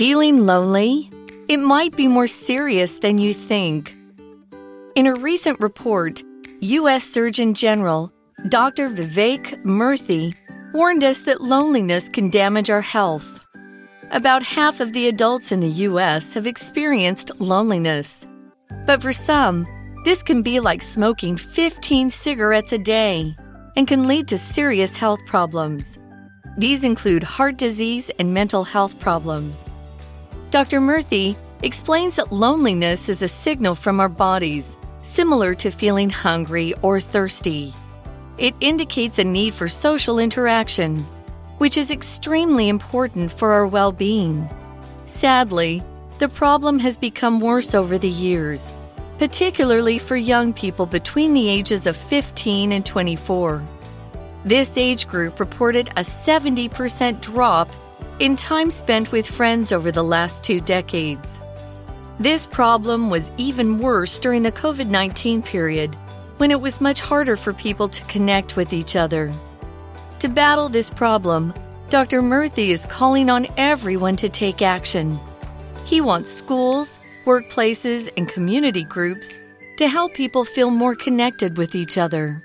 Feeling lonely? It might be more serious than you think. In a recent report, U.S. Surgeon General Dr. Vivek Murthy warned us that loneliness can damage our health. About half of the adults in the U.S. have experienced loneliness. But for some, this can be like smoking 15 cigarettes a day and can lead to serious health problems. These include heart disease and mental health problems. Dr. Murthy explains that loneliness is a signal from our bodies, similar to feeling hungry or thirsty. It indicates a need for social interaction, which is extremely important for our well being. Sadly, the problem has become worse over the years, particularly for young people between the ages of 15 and 24. This age group reported a 70% drop in time spent with friends over the last two decades. This problem was even worse during the COVID 19 period, when it was much harder for people to connect with each other. To battle this problem, Dr. Murthy is calling on everyone to take action. He wants schools, workplaces, and community groups to help people feel more connected with each other.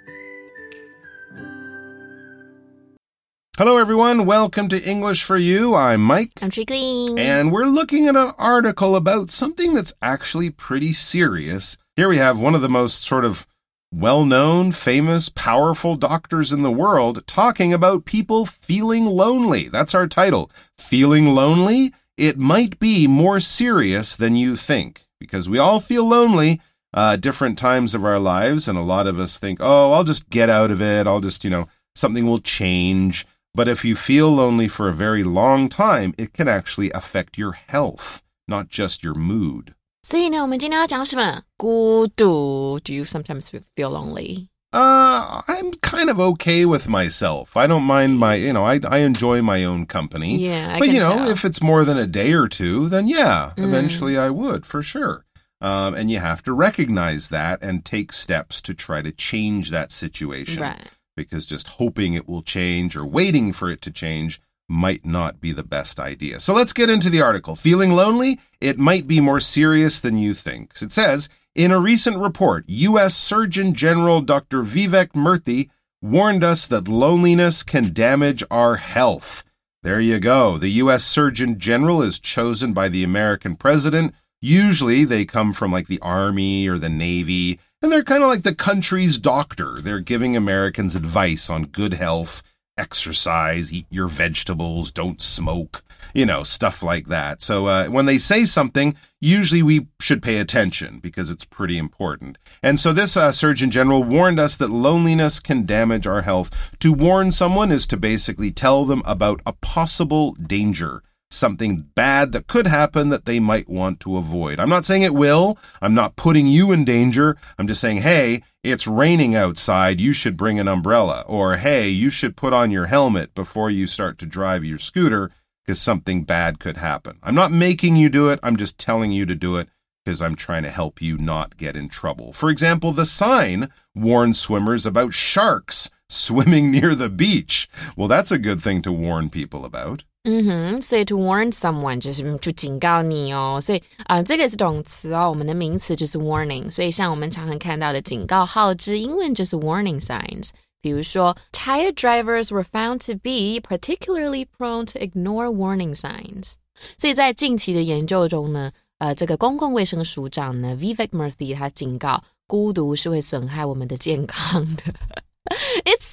Hello, everyone. Welcome to English for You. I'm Mike. I'm. And we're looking at an article about something that's actually pretty serious. Here we have one of the most sort of well known, famous, powerful doctors in the world talking about people feeling lonely. That's our title. Feeling lonely? It might be more serious than you think because we all feel lonely. Uh, different times of our lives, and a lot of us think, oh, I'll just get out of it. I'll just, you know, something will change. But if you feel lonely for a very long time, it can actually affect your health, not just your mood. 所以呢，我们今天要讲什么？孤独。Do you sometimes feel lonely? Uh, I'm kind of okay with myself. I don't mind my, you know, I, I enjoy my own company. Yeah, I but can you know, tell. if it's more than a day or two, then yeah, Mm. eventually I would for sure. Um, and you have to recognize that and take steps to try to change that situation. Right. Because just hoping it will change or waiting for it to change might not be the best idea. So let's get into the article. Feeling lonely? It might be more serious than you think. It says, in a recent report, U.S. Surgeon General Dr. Vivek Murthy warned us that loneliness can damage our health. There you go. The U.S. Surgeon General is chosen by the American president. Usually they come from like the Army or the Navy, and they're kind of like the country's doctor. They're giving Americans advice on good health, exercise, eat your vegetables, don't smoke, you know, stuff like that. So uh, when they say something, usually we should pay attention because it's pretty important. And so this uh, Surgeon General warned us that loneliness can damage our health. To warn someone is to basically tell them about a possible danger. Something bad that could happen that they might want to avoid. I'm not saying it will. I'm not putting you in danger. I'm just saying, hey, it's raining outside. You should bring an umbrella. Or, hey, you should put on your helmet before you start to drive your scooter because something bad could happen. I'm not making you do it. I'm just telling you to do it because I'm trying to help you not get in trouble. For example, the sign warns swimmers about sharks swimming near the beach. Well, that's a good thing to warn people about. 嗯哼，所以 to warn someone 就是嗯就警告你哦，所以啊、呃这个是动词哦，我们的名词就是 warning，所以像我们常常看到的警告号志，英文就是 warning signs。比如说，tired drivers were found to be particularly prone to ignore warning signs。所以在近期的研究中呢，呃，这个公共卫生署长呢，Vivek Murthy 他警告，孤独是会损害我们的健康的。It's well,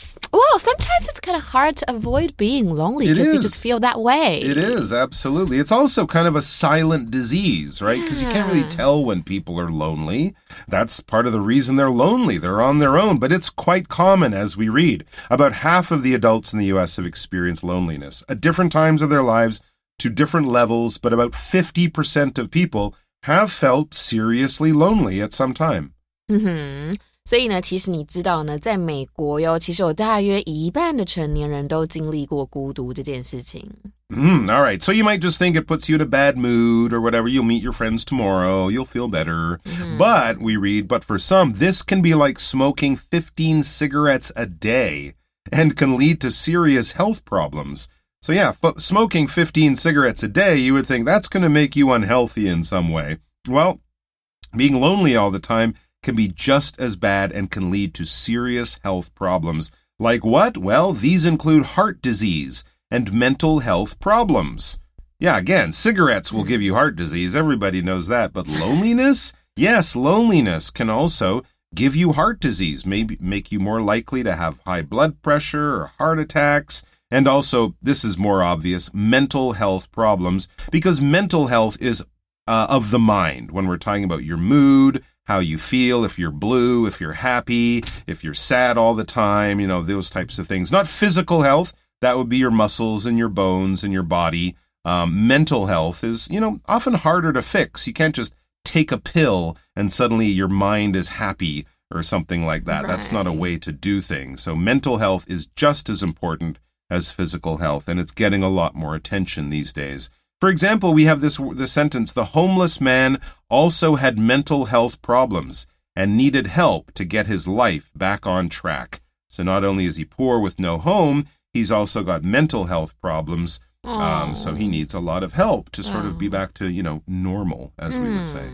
sometimes it's kind of hard to avoid being lonely because you just feel that way. It is, absolutely. It's also kind of a silent disease, right? Because you can't really tell when people are lonely. That's part of the reason they're lonely. They're on their own, but it's quite common as we read. About half of the adults in the US have experienced loneliness at different times of their lives to different levels, but about 50% of people have felt seriously lonely at some time. 嗯哼，所以呢，其实你知道呢，在美国哟，其实有大约一半的成年人都经历过孤独这件事情。 Mm, all right. So you might just think it puts you in a bad mood or whatever. You'll meet your friends tomorrow. You'll feel better. But we read, but for some, this can be like smoking 15 cigarettes a day and can lead to serious health problems. So, yeah, f- smoking 15 cigarettes a day, you would think that's going to make you unhealthy in some way. Well, being lonely all the time can be just as bad and can lead to serious health problems. Like what? Well, these include heart disease and mental health problems. Yeah, again, cigarettes will give you heart disease. Everybody knows that. But loneliness? Yes, loneliness can also give you heart disease, maybe make you more likely to have high blood pressure or heart attacks. And also, this is more obvious, mental health problems, because mental health is uh, of the mind when we're talking about your mood, how you feel, if you're blue, if you're happy, if you're sad all the time, you know, those types of things. Not physical health, that would be your muscles and your bones and your body. Um, mental health is, you know, often harder to fix. You can't just take a pill and suddenly your mind is happy or something like that. Right. That's not a way to do things. So mental health is just as important as physical health, and it's getting a lot more attention these days. For example, we have this, this sentence The homeless man also had mental health problems and needed help to get his life back on track. So not only is he poor with no home, he's also got mental health problems. Um, so he needs a lot of help to sort of be back to, you know, normal, as we would say.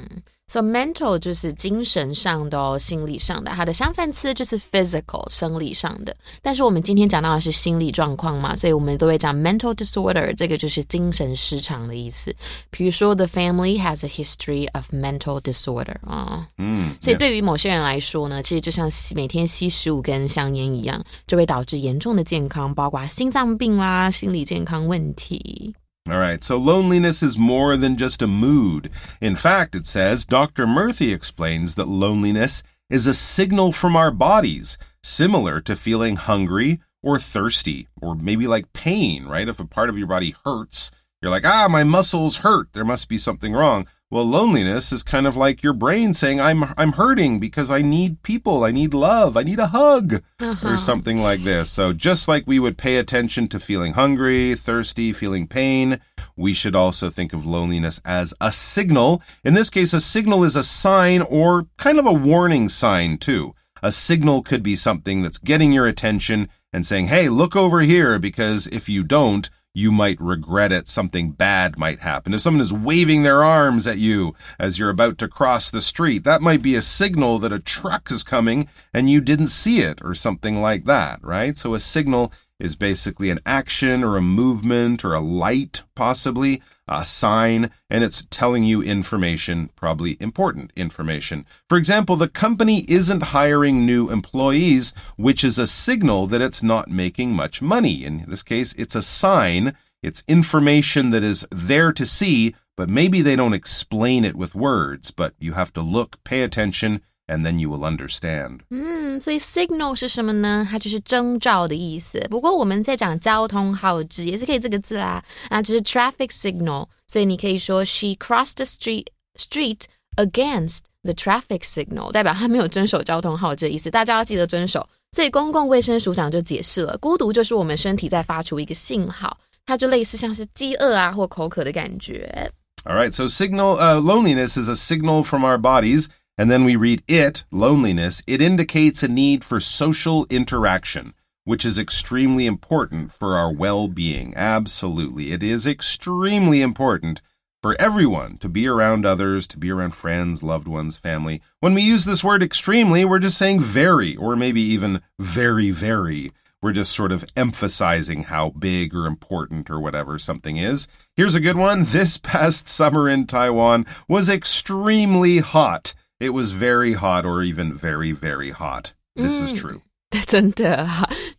So mental 就是精神上的哦，心理上的，它的相反词就是 physical 生理上的。但是我们今天讲到的是心理状况嘛，所以我们都会讲 mental disorder，这个就是精神失常的意思。比如说，the family has a history of mental disorder 啊，嗯，所以对于某些人来说呢，其实就像吸每天吸十五根香烟一样，就会导致严重的健康，包括心脏病啦、心理健康问题。All right, so loneliness is more than just a mood. In fact, it says, Dr. Murthy explains that loneliness is a signal from our bodies, similar to feeling hungry or thirsty, or maybe like pain, right? If a part of your body hurts, you're like, ah, my muscles hurt. There must be something wrong. Well, loneliness is kind of like your brain saying, I'm, I'm hurting because I need people. I need love. I need a hug uh-huh. or something like this. So just like we would pay attention to feeling hungry, thirsty, feeling pain, we should also think of loneliness as a signal. In this case, a signal is a sign or kind of a warning sign too. A signal could be something that's getting your attention and saying, Hey, look over here because if you don't, you might regret it. Something bad might happen. If someone is waving their arms at you as you're about to cross the street, that might be a signal that a truck is coming and you didn't see it or something like that, right? So a signal is basically an action or a movement or a light, possibly a sign, and it's telling you information, probably important information. For example, the company isn't hiring new employees, which is a signal that it's not making much money. In this case, it's a sign, it's information that is there to see, but maybe they don't explain it with words, but you have to look, pay attention, and then you will understand. 嗯，所以 signal 是什么呢？它就是征兆的意思。不过我们在讲交通号志也是可以这个字啦，啊，就是 traffic signal。所以你可以说 she crossed the street street against the traffic signal，代表她没有遵守交通号志的意思。大家要记得遵守。所以公共卫生署长就解释了，孤独就是我们身体在发出一个信号，它就类似像是饥饿啊或口渴的感觉。All right, so signal uh, loneliness is a signal from our bodies and then we read it, loneliness, it indicates a need for social interaction, which is extremely important for our well being. Absolutely. It is extremely important for everyone to be around others, to be around friends, loved ones, family. When we use this word extremely, we're just saying very, or maybe even very, very. We're just sort of emphasizing how big or important or whatever something is. Here's a good one. This past summer in Taiwan was extremely hot. It was very hot or even very, very hot. This is true. 真的，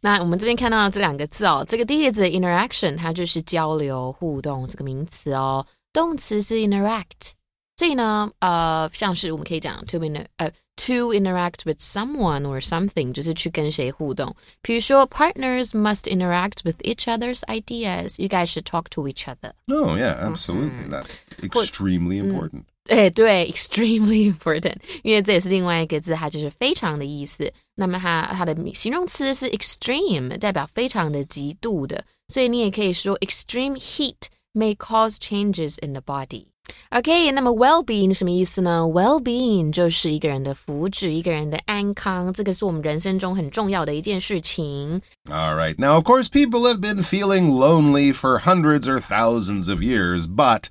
那我们这边看到这两个字哦，这个第一个字 interaction，它就是交流互动这个名词哦，动词是 interact，所以呢，呃，像是我们可以讲 to in 呃 to interact with someone or something，就是去跟谁互动。比如说，partners must interact with each other's ideas. You guys should talk to each other. Oh yeah, absolutely. That's extremely important. 哎，对，extremely important，因为这也是另外一个字，它就是非常的意思。那么它它的形容词是 extreme，代表非常的极度的，所以你也可以说 extreme heat may cause changes in the body。 OK，那么 well-being 什么意思呢？well-being 就是一个人的福祉，一个人的安康，这个是我们人生中很重要的一件事情。All right. Now, of course, people have been feeling lonely for hundreds or thousands of years, but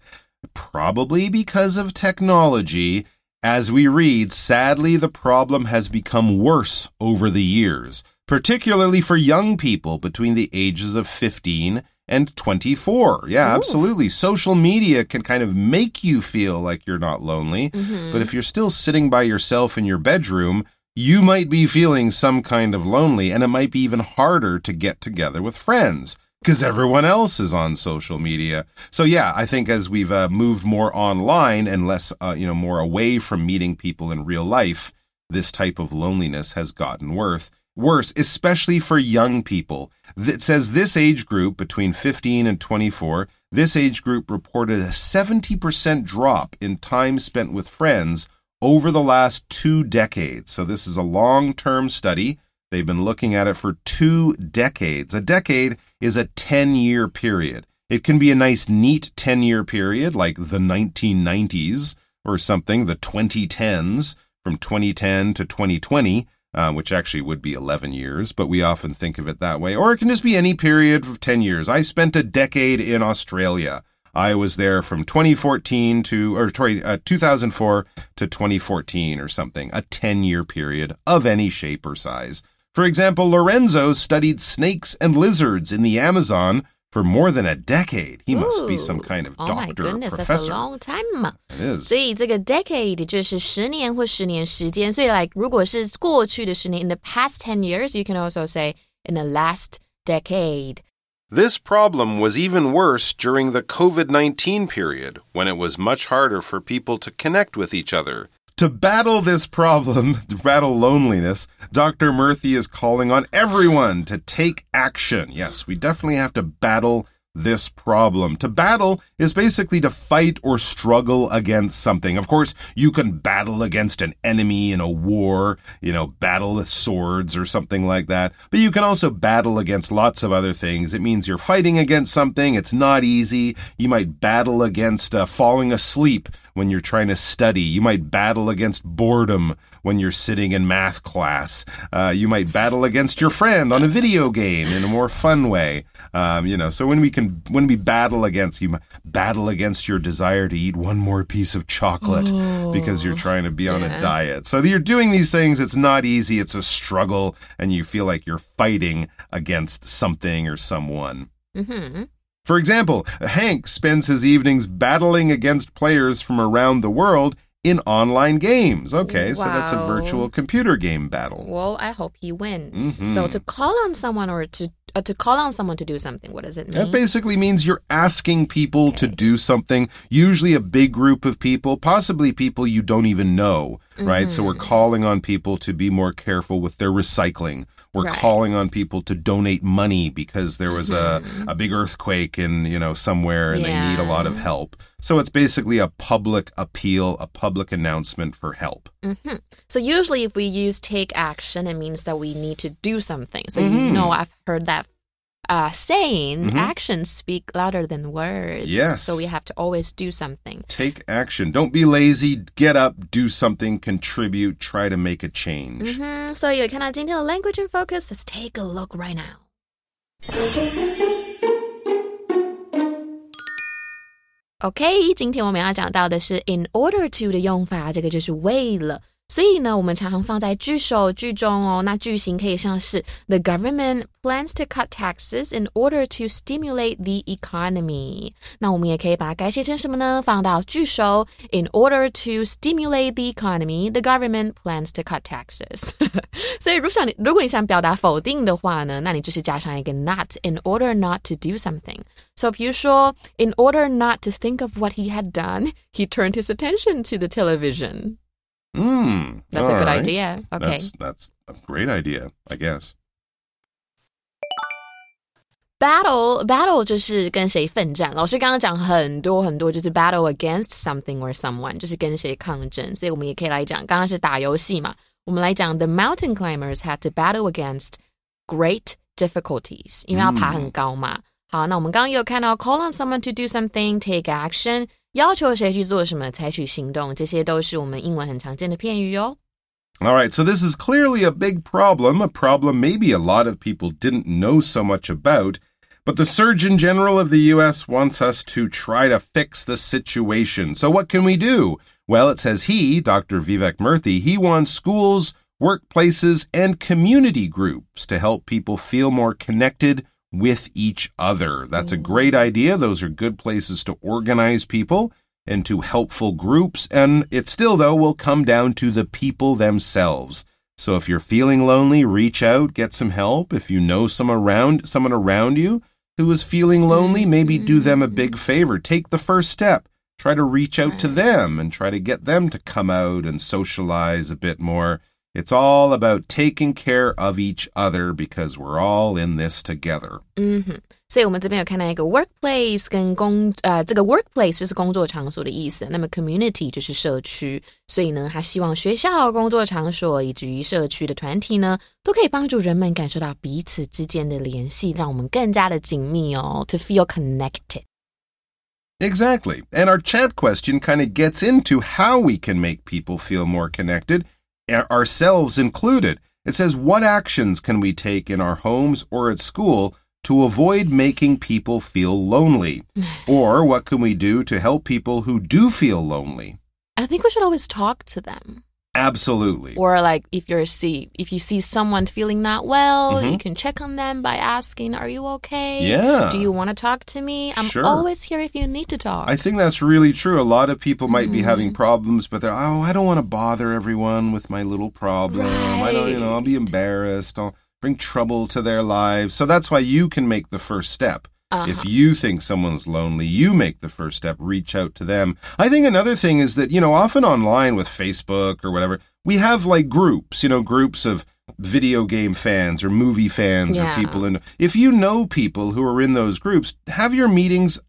probably because of technology, as we read, sadly, the problem has become worse over the years, particularly for young people between the ages of 15 and 24. Yeah, Ooh. absolutely. Social media can kind of make you feel like you're not lonely. Mm-hmm. But if you're still sitting by yourself in your bedroom, you might be feeling some kind of lonely, and it might be even harder to get together with friends because everyone else is on social media. So yeah, I think as we've uh, moved more online and less, uh, you know, more away from meeting people in real life, this type of loneliness has gotten worse worse, especially for young people. It says this age group between 15 and 24, this age group reported a 70% drop in time spent with friends over the last two decades. So this is a long term study. They've been looking at it for two decades. A decade is a 10 year period. It can be a nice, neat 10 year period like the 1990s or something, the 2010s from 2010 to 2020 uh, which actually would be 11 years, but we often think of it that way. Or it can just be any period of 10 years. I spent a decade in Australia. I was there from 2014 to, or uh, 2004 to 2014 or something, a 10 year period of any shape or size. For example, Lorenzo studied snakes and lizards in the Amazon for more than a decade. He must be some kind of doctor oh my goodness, professor. That's a long time. It is. 所以这个 decade 就是十年或十年时间。所以 like 如果是过去的十年 in the past ten years, you can also say in the last decade. This problem was even worse during the COVID 19 period, when it was much harder for people to connect with each other. To battle this problem, to battle loneliness, Dr. Murthy is calling on everyone to take action. Yes, we definitely have to battle this problem. To battle is basically to fight or struggle against something. Of course, you can battle against an enemy in a war, you know, battle with swords or something like that. But you can also battle against lots of other things. It means you're fighting against something. It's not easy. You might battle against uh, falling asleep when you're trying to study. You might battle against boredom when you're sitting in math class. Uh, you might battle against your friend on a video game in a more fun way. Um, you know, so when we can, when we battle against, you battle against your desire to eat one more piece of chocolate Ooh, because you're trying to be on yeah. a diet. So you're doing these things. It's not easy. It's a struggle, and you feel like you're fighting against something or someone. Mm-hmm. For example, Hank spends his evenings battling against players from around the world in online games. Okay, wow. so that's a virtual computer game battle. Well, I hope he wins. Mm -hmm. So to call on someone or to uh, to call on someone to do something, what does it mean? That basically means you're asking people okay. to do something, usually a big group of people, possibly people you don't even know, right? Mm -hmm. So we're mm-hmm. calling on people to be more careful with their recycling we're right. calling on people to donate money because there was mm-hmm. a, a big earthquake in, you know, somewhere and yeah. they need a lot of help. So it's basically a public appeal, a public announcement for help. Mm-hmm. So usually if we use take action, it means that we need to do something. So mm-hmm. you know, I've heard that uh, saying mm-hmm. actions speak louder than words. Yes. So we have to always do something. Take action. Don't be lazy. Get up, do something, contribute, try to make a change. Mm-hmm. So you can the language and focus. Let's take a look right now. OK，今天我们要讲到的是 in order to 的用法，这个就是为了。 所以呢，我们常常放在句首、句中哦。那句型可以像是 The government plans to cut taxes in order to stimulate the economy。那我们也可以把它改写成什么呢？放到句首，In order to stimulate the economy, the government plans to cut taxes。所以，如果想如果你想表达否定的话呢，那你就是加上一个 not in order not to do something。So，比如说，In order not to think of what he had done, he turned his attention to the television。 Mm, that's a good right. idea. Okay. That's, that's a great idea, I guess. Battle battle 就是跟谁奋战。老师刚刚讲很多很多，就是 battle against something or someone，就是跟谁抗争。所以我们也可以来讲，刚刚是打游戏嘛，我们来讲 the mountain climbers had to battle against great difficulties，因为要爬很高嘛。好，那我们刚刚有看到 call on someone to do something, take action。 要求谁去做什么，采取行动，这些都是我们英文很常见的片语哦。All right, so this is clearly a big problem, a problem maybe a lot of people didn't know so much about. But the Surgeon General of the US wants us to try to fix the situation. So, what can we do? Well, it says he, Dr. Vivek Murthy, he wants schools, workplaces, and community groups to help people feel more connected with each other. That's a mm. great idea. Those are good places to organize people into helpful groups. And it still, though, will come down to the people themselves. So if you're feeling lonely, reach out, get some help. If you know some around, someone around you who is feeling lonely, maybe do them a mm-hmm. big favor. Take the first step. Try to reach out to them and try to get them to come out and socialize a bit more. It's all about taking care of each other because we're all in this together. 嗯哼，所以我们这边有看到一个 workplace 跟工呃，这个 workplace 就是工作场所的意思，那么 community 就是社区，所以呢，他希望学校、工作场所以及于社区的团体呢，都可以帮助人们感受到彼此之间的联系，让我们更加的紧密哦，to feel connected。 Exactly. And our chat question kind of gets into how we can make people feel more connected, our- ourselves included. It says, What actions can we take in our homes or at school to avoid making people feel lonely? or what can we do to help people who do feel lonely? I think we should always talk to them. Absolutely. Or like if you're see if you see someone feeling not well, Mhm. you can check on them by asking, "Are you okay? Yeah. Do you want to talk to me? I'm Sure. always here if you need to talk." I think that's really true. A lot of people might be having problems, but they're, oh, I don't want to bother everyone with my little problem. I don't, you know, I'll be embarrassed. I'll bring trouble to their lives. So that's why you can make the first step. Uh-huh. If you think someone's lonely, you make the first step, reach out to them. I think another thing is that, you know, often online with Facebook or whatever, we have like groups, you know, groups of video game fans or movie fans Yeah. or people. And if you know people who are in those groups, have your meetings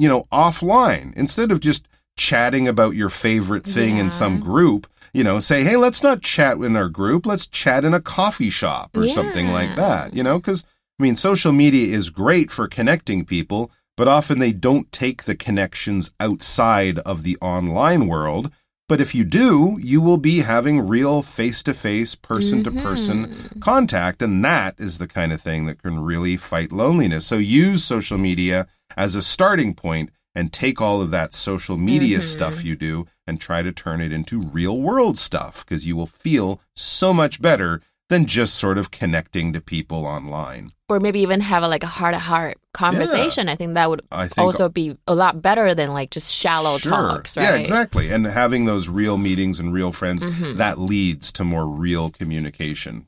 you know, offline instead of just chatting about your favorite thing in some group. You know, say, hey, let's not chat in our group. Let's chat in a coffee shop or something like that. You know, because I mean, social media is great for connecting people, but often they don't take the connections outside of the online world. But if you do, you will be having real face to face, person to person mm-hmm. contact. And that is the kind of thing that can really fight loneliness. So use social media as a starting point and take all of that social media mm-hmm. stuff you do and try to turn it into real world stuff because you will feel so much better than just sort of connecting to people online. or maybe even have a, like a heart to heart conversation. I think that would I think also be a lot better than like just shallow Sure. talks, right? Yeah, exactly. And having those real meetings and real friends, Mm-hmm. that leads to more real communication.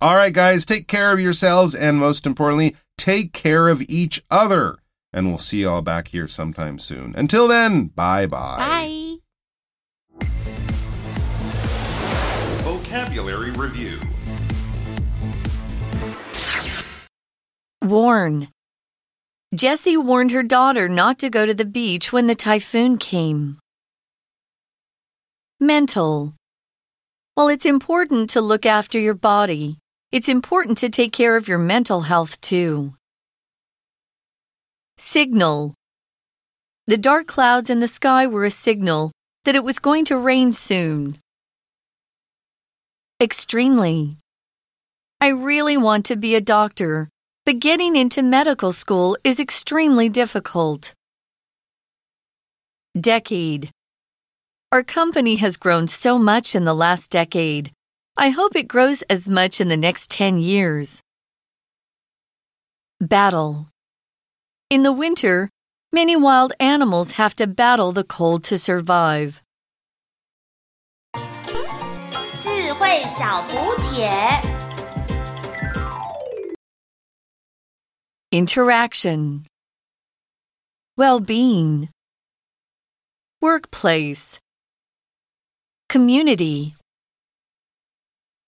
All right, guys, take care of yourselves and most importantly, take care of each other. And we'll see you all back here sometime soon. Until then, bye bye. Bye. Vocabulary Review Warn. Jessie warned her daughter not to go to the beach when the typhoon came. Mental. While it's important to look after your body, it's important to take care of your mental health too. Signal. The dark clouds in the sky were a signal that it was going to rain soon. Extremely. I really want to be a doctor, but getting into medical school is extremely difficult. Decade. Our company has grown so much in the last decade. I hope it grows as much in the next 10 years. Battle. In the winter, many wild animals have to battle the cold to survive. 智慧小补帖。 Interaction. Well being. Workplace. Community.